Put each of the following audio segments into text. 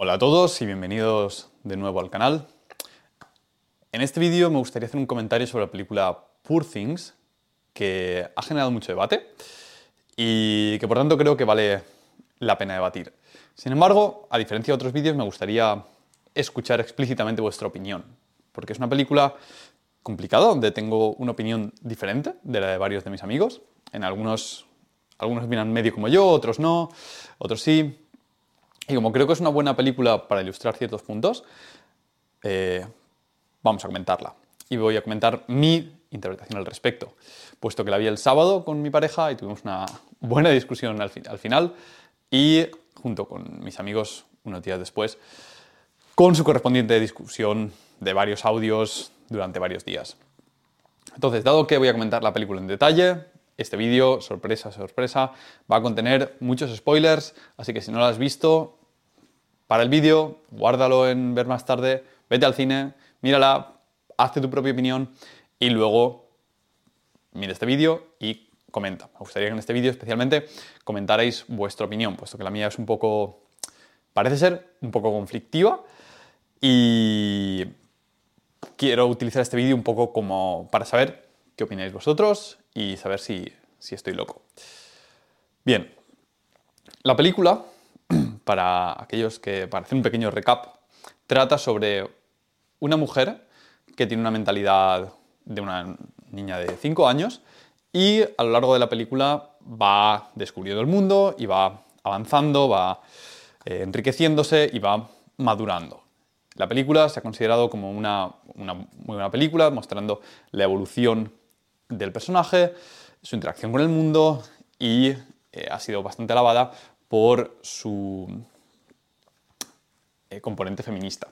Hola a todos y bienvenidos de nuevo al canal. En este vídeo me gustaría hacer un comentario sobre la película Poor Things, que ha generado mucho debate y que por tanto creo que vale la pena debatir. Sin embargo, a diferencia de otros vídeos, me gustaría escuchar explícitamente vuestra opinión, porque es una película complicada, donde tengo una opinión diferente de la de varios de mis amigos. En algunos, algunos opinan medio como yo, otros no, otros sí. Y como creo que es una buena película para ilustrar ciertos puntos, eh, vamos a comentarla. Y voy a comentar mi interpretación al respecto, puesto que la vi el sábado con mi pareja y tuvimos una buena discusión al, al final y junto con mis amigos unos días después, con su correspondiente discusión de varios audios durante varios días. Entonces, dado que voy a comentar la película en detalle, este vídeo, sorpresa, sorpresa, va a contener muchos spoilers, así que si no lo has visto, para el vídeo, guárdalo en ver más tarde, vete al cine, mírala, hazte tu propia opinión y luego mira este vídeo y comenta. Me gustaría que en este vídeo especialmente comentarais vuestra opinión, puesto que la mía es un poco, parece ser un poco conflictiva y quiero utilizar este vídeo un poco como para saber qué opináis vosotros y saber si, si estoy loco. Bien, la película para aquellos que, para hacer un pequeño recap, trata sobre una mujer que tiene una mentalidad de una niña de 5 años y a lo largo de la película va descubriendo el mundo y va avanzando, va eh, enriqueciéndose y va madurando. La película se ha considerado como una, muy buena película, mostrando la evolución del personaje, su interacción con el mundo y eh, ha sido bastante alabada por su eh, componente feminista.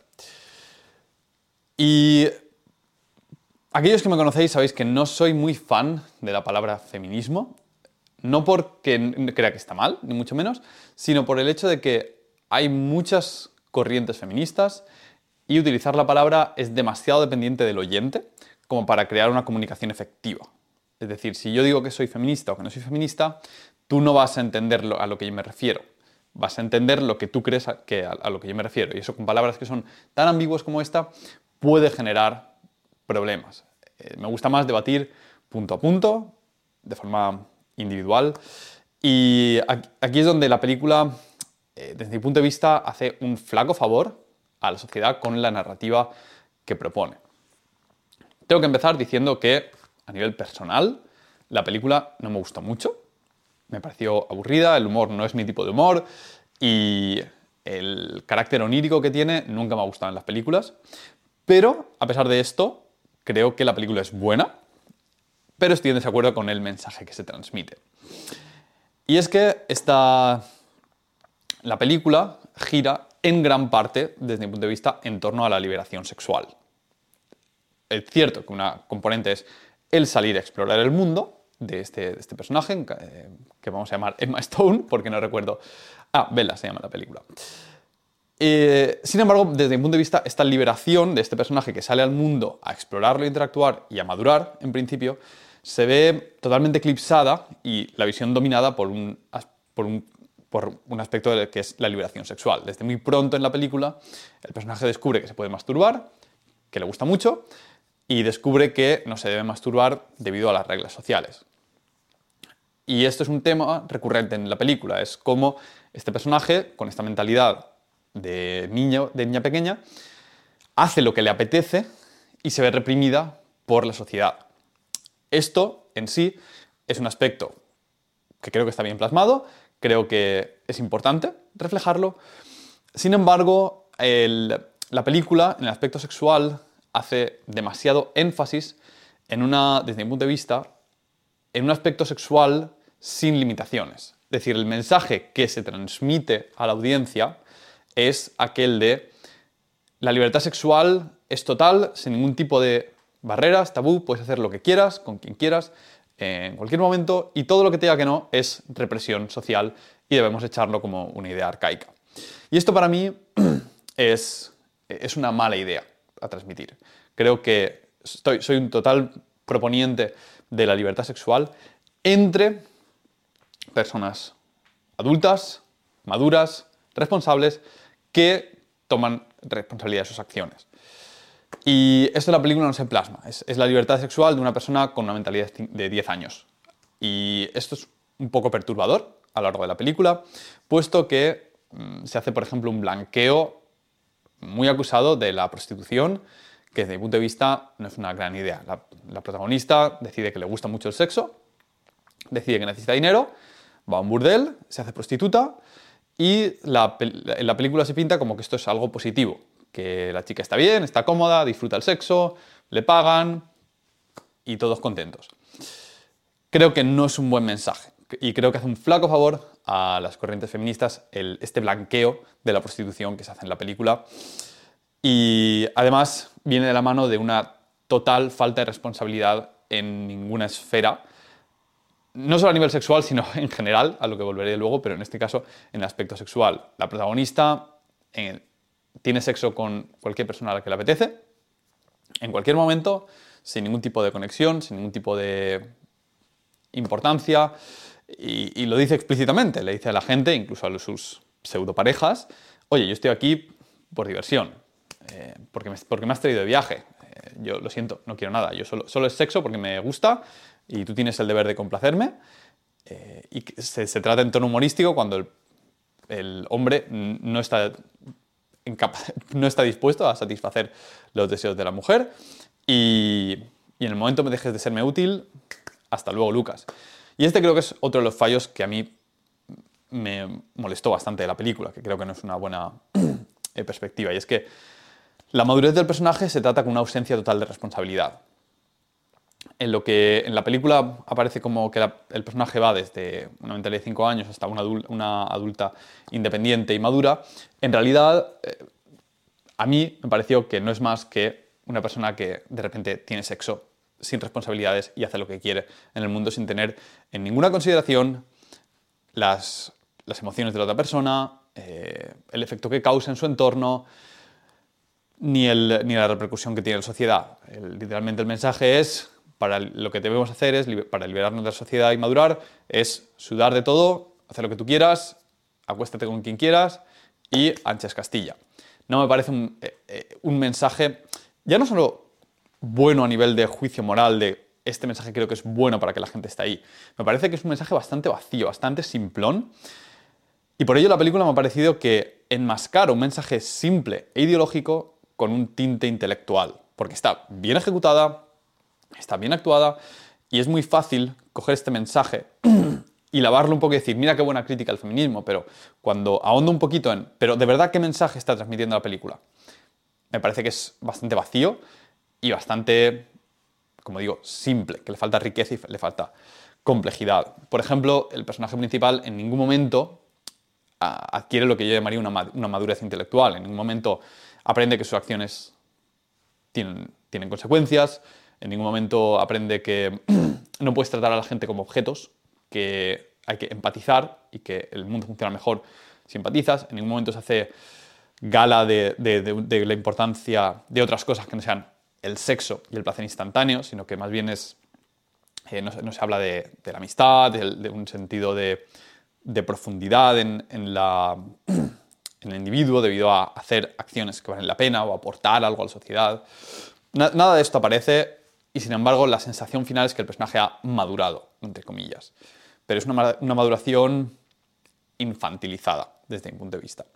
Y aquellos que me conocéis sabéis que no soy muy fan de la palabra feminismo, no porque crea que está mal, ni mucho menos, sino por el hecho de que hay muchas corrientes feministas y utilizar la palabra es demasiado dependiente del oyente como para crear una comunicación efectiva. Es decir, si yo digo que soy feminista o que no soy feminista, tú no vas a entender a lo que yo me refiero. Vas a entender lo que tú crees a, que, a, lo que yo me refiero. Y eso con palabras que son tan ambiguas como esta puede generar problemas. Eh, me gusta más debatir punto a punto, de forma individual. Y aquí es donde la película, eh, desde mi punto de vista, hace un flaco favor a la sociedad con la narrativa que propone. Tengo que empezar diciendo que, a nivel personal, la película no me gustó mucho me pareció aburrida, el humor no es mi tipo de humor y el carácter onírico que tiene nunca me ha gustado en las películas. Pero, a pesar de esto, creo que la película es buena, pero estoy en desacuerdo con el mensaje que se transmite. Y es que esta, la película gira en gran parte, desde mi punto de vista, en torno a la liberación sexual. Es cierto que una componente es el salir a explorar el mundo, de este, este personaje, eh, que vamos a llamar Emma Stone, porque no recuerdo. Ah, Bella se llama la película. Eh, sin embargo, desde mi punto de vista, esta liberación de este personaje que sale al mundo a explorarlo, interactuar y a madurar, en principio, se ve totalmente eclipsada y la visión dominada por un, por un, por un aspecto que es la liberación sexual. Desde muy pronto en la película, el personaje descubre que se puede masturbar, que le gusta mucho, y descubre que no se debe masturbar debido a las reglas sociales. Y esto es un tema recurrente en la película, es cómo este personaje, con esta mentalidad de, niño, de niña pequeña, hace lo que le apetece y se ve reprimida por la sociedad. Esto en sí es un aspecto que creo que está bien plasmado, creo que es importante reflejarlo. Sin embargo, la película, en el aspecto sexual, hace demasiado énfasis en una, desde mi punto de vista, en un aspecto sexual sin limitaciones. Es decir, el mensaje que se transmite a la audiencia es aquel de la libertad sexual es total, sin ningún tipo de barreras, tabú, puedes hacer lo que quieras, con quien quieras, en cualquier momento, y todo lo que te diga que no es represión social y debemos echarlo como una idea arcaica. Y esto para mí es, es una mala idea a transmitir. Creo que estoy, soy un total proponiente de la libertad sexual entre personas adultas, maduras, responsables, que toman responsabilidad de sus acciones. Y esto en la película no se plasma, es, la libertad sexual de una persona con una mentalidad de 10 años. Y esto es un poco perturbador a lo largo de la película, puesto que mm, se hace, por ejemplo, un blanqueo muy acusado de la prostitución, que desde mi punto de vista no es una gran idea. La, protagonista decide que le gusta mucho el sexo, decide que necesita dinero, va a un burdel, se hace prostituta y en la película se pinta como que esto es algo positivo, que la chica está bien, está cómoda, disfruta el sexo, le pagan y todos contentos. Creo que no es un buen mensaje y creo que hace un flaco favor a las corrientes feministas este blanqueo de la prostitución que se hace en la película. Y además viene de la mano de una total falta de responsabilidad en ninguna esfera, no solo a nivel sexual, sino en general, a lo que volveré luego, pero en este caso en el aspecto sexual. La protagonista eh, tiene sexo con cualquier persona a la que le apetece, en cualquier momento, sin ningún tipo de conexión, sin ningún tipo de importancia, y, lo dice explícitamente, le dice a la gente, incluso a sus pseudoparejas, oye, yo estoy aquí por diversión, eh, porque, me, porque me has traído de viaje. Eh, yo lo siento, no quiero nada, yo solo, solo es sexo porque me gusta y tú tienes el deber de complacerme. Eh, y se, se, trata en tono humorístico cuando el, el hombre no está, no está dispuesto a satisfacer los deseos de la mujer y, y en el momento me dejes de serme útil, hasta luego Lucas. Y este creo que es otro de los fallos que a mí me molestó bastante de la película, que creo que no es una buena perspectiva. Y es que la madurez del personaje se trata con una ausencia total de responsabilidad. En lo que en la película aparece como que el personaje va desde una mentalidad de 5 años hasta una, una, adulta independiente y madura, en realidad eh, a mí me pareció que no es más que una persona que de repente tiene sexo sin responsabilidades y hace lo que quiere en el mundo sin tener en ninguna consideración las, emociones de la otra persona, eh, el efecto que causa en su entorno, ni, ni la repercusión que tiene en la sociedad. literalmente el mensaje es, para lo que debemos hacer es, para liberarnos de la sociedad y madurar, es sudar de todo, hacer lo que tú quieras, acuéstate con quien quieras y anchas Castilla. No me parece un, eh, eh, un mensaje, ya no solo bueno a nivel de juicio moral de este mensaje creo que es bueno para que la gente esté ahí. Me parece que es un mensaje bastante vacío, bastante simplón. Y por ello la película me ha parecido que enmascara un mensaje simple e ideológico con un tinte intelectual. Porque está bien ejecutada, está bien actuada y es muy fácil coger este mensaje y lavarlo un poco y decir, mira qué buena crítica al feminismo, pero cuando ahondo un poquito en, pero de verdad qué mensaje está transmitiendo la película, me parece que es bastante vacío y bastante, como digo, simple, que le falta riqueza y le falta complejidad. Por ejemplo, el personaje principal en ningún momento adquiere lo que yo llamaría una, madurez intelectual, en ningún momento aprende que sus acciones tienen, tienen consecuencias, en ningún momento aprende que no puedes tratar a la gente como objetos, que hay que empatizar y que el mundo funciona mejor si empatizas, en ningún momento se hace gala de, de la importancia de otras cosas que no sean el sexo y el placer instantáneo, sino que más bien es, eh, no, se habla de, la amistad, de, un sentido de, profundidad en, el individuo debido a hacer acciones que valen la pena o aportar algo a la sociedad. nada de esto aparece y sin embargo la sensación final es que el personaje ha madurado, entre comillas. Pero es una, una maduración infantilizada desde mi punto de vista.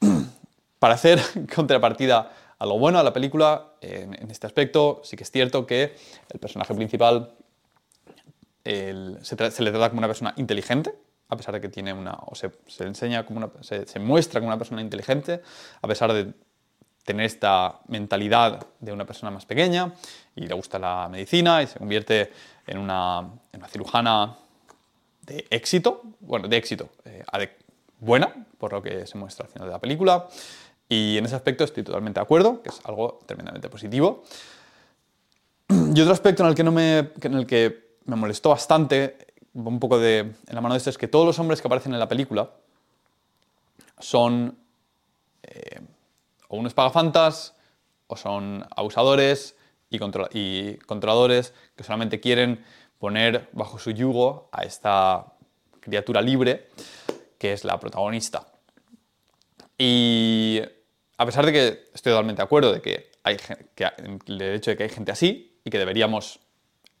Para hacer contrapartida algo bueno a la película en, este aspecto. Sí que es cierto que el personaje principal se, le trata como una persona inteligente, a pesar de que tiene una. o se, enseña como una. Se, muestra como una persona inteligente, a pesar de tener esta mentalidad de una persona más pequeña y le gusta la medicina y se convierte en una, cirujana de éxito, bueno, de éxito, eh, buena, por lo que se muestra al final de la película. Y en ese aspecto estoy totalmente de acuerdo, que es algo tremendamente positivo. Y otro aspecto en el que, no me, en el que me molestó bastante, un poco de, en la mano de esto, es que todos los hombres que aparecen en la película son eh, o unos pagafantas, o son abusadores y, y controladores que solamente quieren poner bajo su yugo a esta criatura libre que es la protagonista. Y a pesar de que estoy totalmente de acuerdo de que hay el hecho de que hay gente así y que deberíamos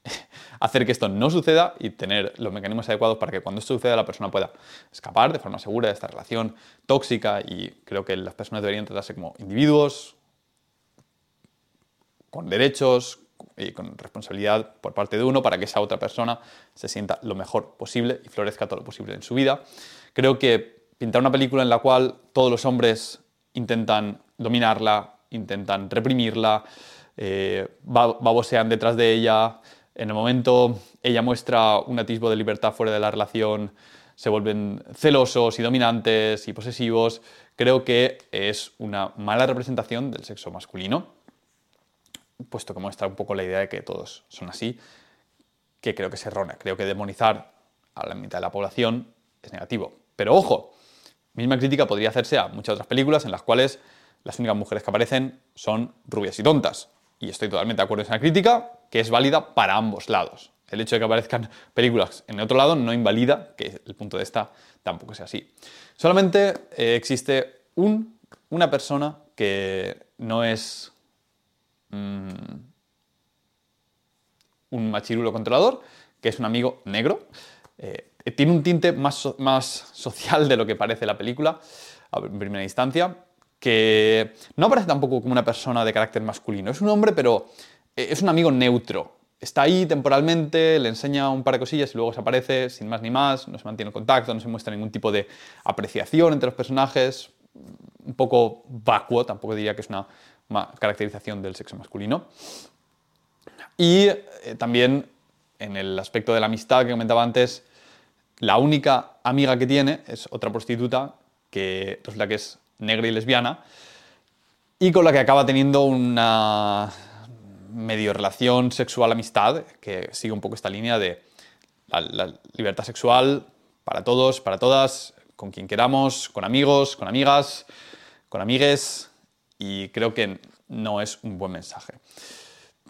hacer que esto no suceda y tener los mecanismos adecuados para que cuando esto suceda la persona pueda escapar de forma segura de esta relación tóxica y creo que las personas deberían tratarse como individuos con derechos y con responsabilidad por parte de uno para que esa otra persona se sienta lo mejor posible y florezca todo lo posible en su vida. Creo que pintar una película en la cual todos los hombres intentan dominarla, intentan reprimirla, eh, babosean detrás de ella, en el momento ella muestra un atisbo de libertad fuera de la relación, se vuelven celosos y dominantes y posesivos, creo que es una mala representación del sexo masculino, puesto que muestra un poco la idea de que todos son así, que creo que es errónea. Creo que demonizar a la mitad de la población es negativo. Pero ojo, misma crítica podría hacerse a muchas otras películas en las cuales las únicas mujeres que aparecen son rubias y tontas. Y estoy totalmente de acuerdo en esa crítica, que es válida para ambos lados. El hecho de que aparezcan películas en el otro lado no invalida que el punto de esta tampoco sea así. Solamente eh, existe una persona que no es mm, un machirulo controlador, que es un amigo negro. Eh, tiene un tinte más, más social de lo que parece la película en primera instancia, que no aparece tampoco como una persona de carácter masculino. Es un hombre, pero eh, es un amigo neutro. Está ahí temporalmente, le enseña un par de cosillas y luego desaparece sin más ni más, no se mantiene en contacto, no se muestra ningún tipo de apreciación entre los personajes, un poco vacuo, tampoco diría que es una, caracterización del sexo masculino. Y eh, también en el aspecto de la amistad que comentaba antes, la única amiga que tiene es otra prostituta que resulta que es negra y lesbiana y con la que acaba teniendo una medio relación sexual amistad, que sigue un poco esta línea de la, libertad sexual para todos, para todas, con quien queramos, con amigos, con amigas, con amigues, y creo que no es un buen mensaje.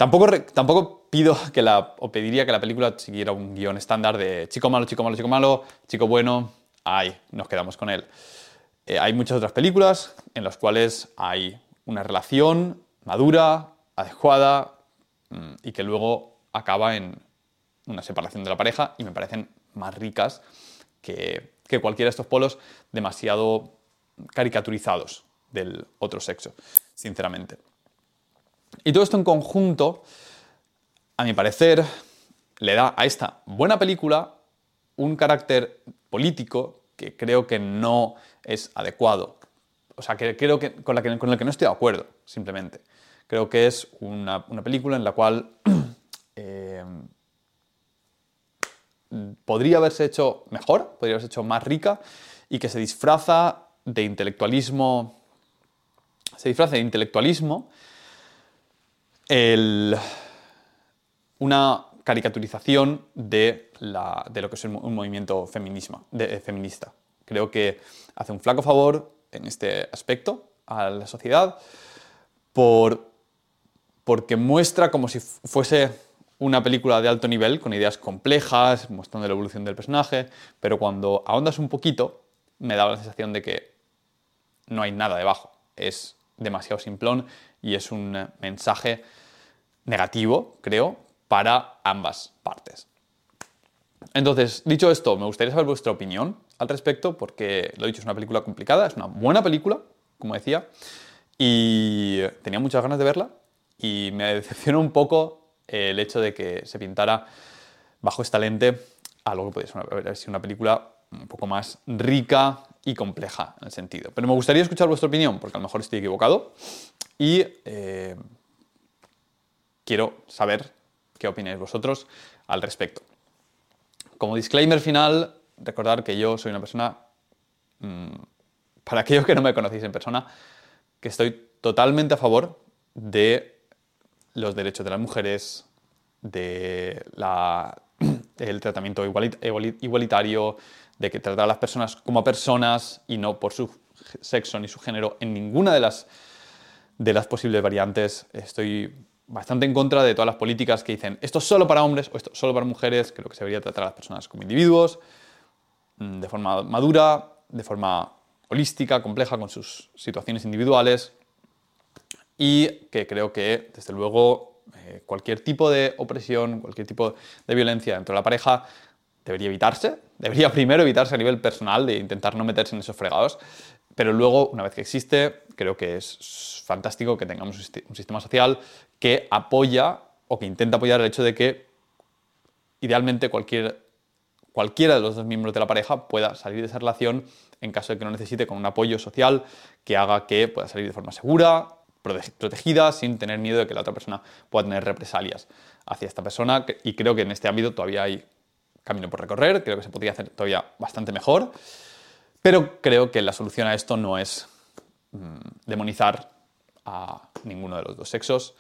Tampoco, pido que la, o pediría que la película siguiera un guion estándar de chico malo, chico malo, chico malo, chico bueno, ahí nos quedamos con él. Eh, hay muchas otras películas en las cuales hay una relación madura, adecuada mm, y que luego acaba en una separación de la pareja y me parecen más ricas que, cualquiera de estos polos demasiado caricaturizados del otro sexo, sinceramente. Y todo esto en conjunto, a mi parecer, le da a esta buena película un carácter político que creo que no es adecuado. O sea, que creo que con, la que, con el que no estoy de acuerdo, simplemente. Creo que es una, película en la cual eh, podría haberse hecho mejor, podría haberse hecho más rica y que se disfraza de intelectualismo, se disfraza de intelectualismo una caricaturización de, lo que es un, movimiento de, feminista. Creo que hace un flaco favor en este aspecto a la sociedad por porque muestra como si fuese una película de alto nivel, con ideas complejas, mostrando la evolución del personaje, pero cuando ahondas un poquito, me da la sensación de que no hay nada debajo. Es demasiado simplón y es un mensaje negativo, creo, para ambas partes. Entonces, dicho esto, me gustaría saber vuestra opinión al respecto, porque lo dicho, es una película complicada, es una buena película, como decía, y tenía muchas ganas de verla, y me decepcionó un poco el hecho de que se pintara bajo esta lente algo que podría sido una película un poco más rica y compleja en el sentido. Pero me gustaría escuchar vuestra opinión, porque a lo mejor estoy equivocado, y eh, quiero saber qué opináis vosotros al respecto. Como disclaimer final, recordar que yo soy una persona, mm, para aquellos que no me conocéis en persona, que estoy totalmente a favor de los derechos de las mujeres, de el tratamiento igualitario, de que tratar a las personas como personas y no por su sexo ni su género en ninguna de las, de las posibles variantes. Estoy bastante en contra de todas las políticas que dicen esto es solo para hombres o esto es solo para mujeres. Creo que se debería tratar a las personas como individuos, mm, de forma madura, de forma holística, compleja, con sus situaciones individuales y que creo que, desde luego, eh, cualquier tipo de opresión, cualquier tipo de violencia dentro de la pareja debería evitarse. Debería primero evitarse a nivel personal de intentar no meterse en esos fregados, pero luego, una vez que existe, creo que es fantástico que tengamos un sistema social que apoya o que intenta apoyar el hecho de que idealmente cualquier, cualquiera de los dos miembros de la pareja pueda salir de esa relación en caso de que no necesite con un apoyo social que haga que pueda salir de forma segura, protegida, sin tener miedo de que la otra persona pueda tener represalias hacia esta persona. Y creo que en este ámbito todavía hay camino por recorrer, creo que se podría hacer todavía bastante mejor, pero creo que la solución a esto no es mm, demonizar a ninguno de los dos sexos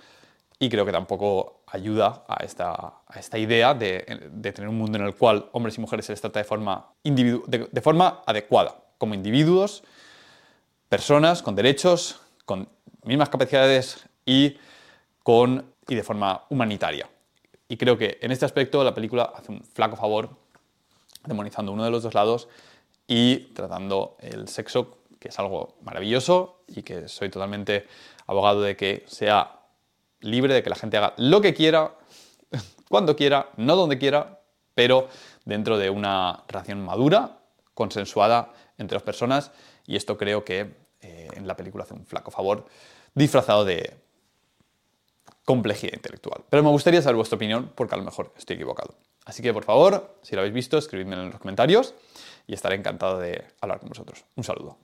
y creo que tampoco ayuda a esta, idea de, tener un mundo en el cual hombres y mujeres se les trata de forma, de forma adecuada, como individuos, personas con derechos, con mismas capacidades y, con, y de forma humanitaria. Y creo que en este aspecto la película hace un flaco favor demonizando uno de los dos lados y tratando el sexo, que es algo maravilloso y que soy totalmente abogado de que sea libre, de que la gente haga lo que quiera, cuando quiera, no donde quiera, pero dentro de una relación madura, consensuada entre las personas. Y esto creo que eh, en la película hace un flaco favor, disfrazado de complejidad intelectual. Pero me gustaría saber vuestra opinión porque a lo mejor estoy equivocado. Así que por favor, si lo habéis visto, escribidme en los comentarios y estaré encantado de hablar con vosotros. Un saludo.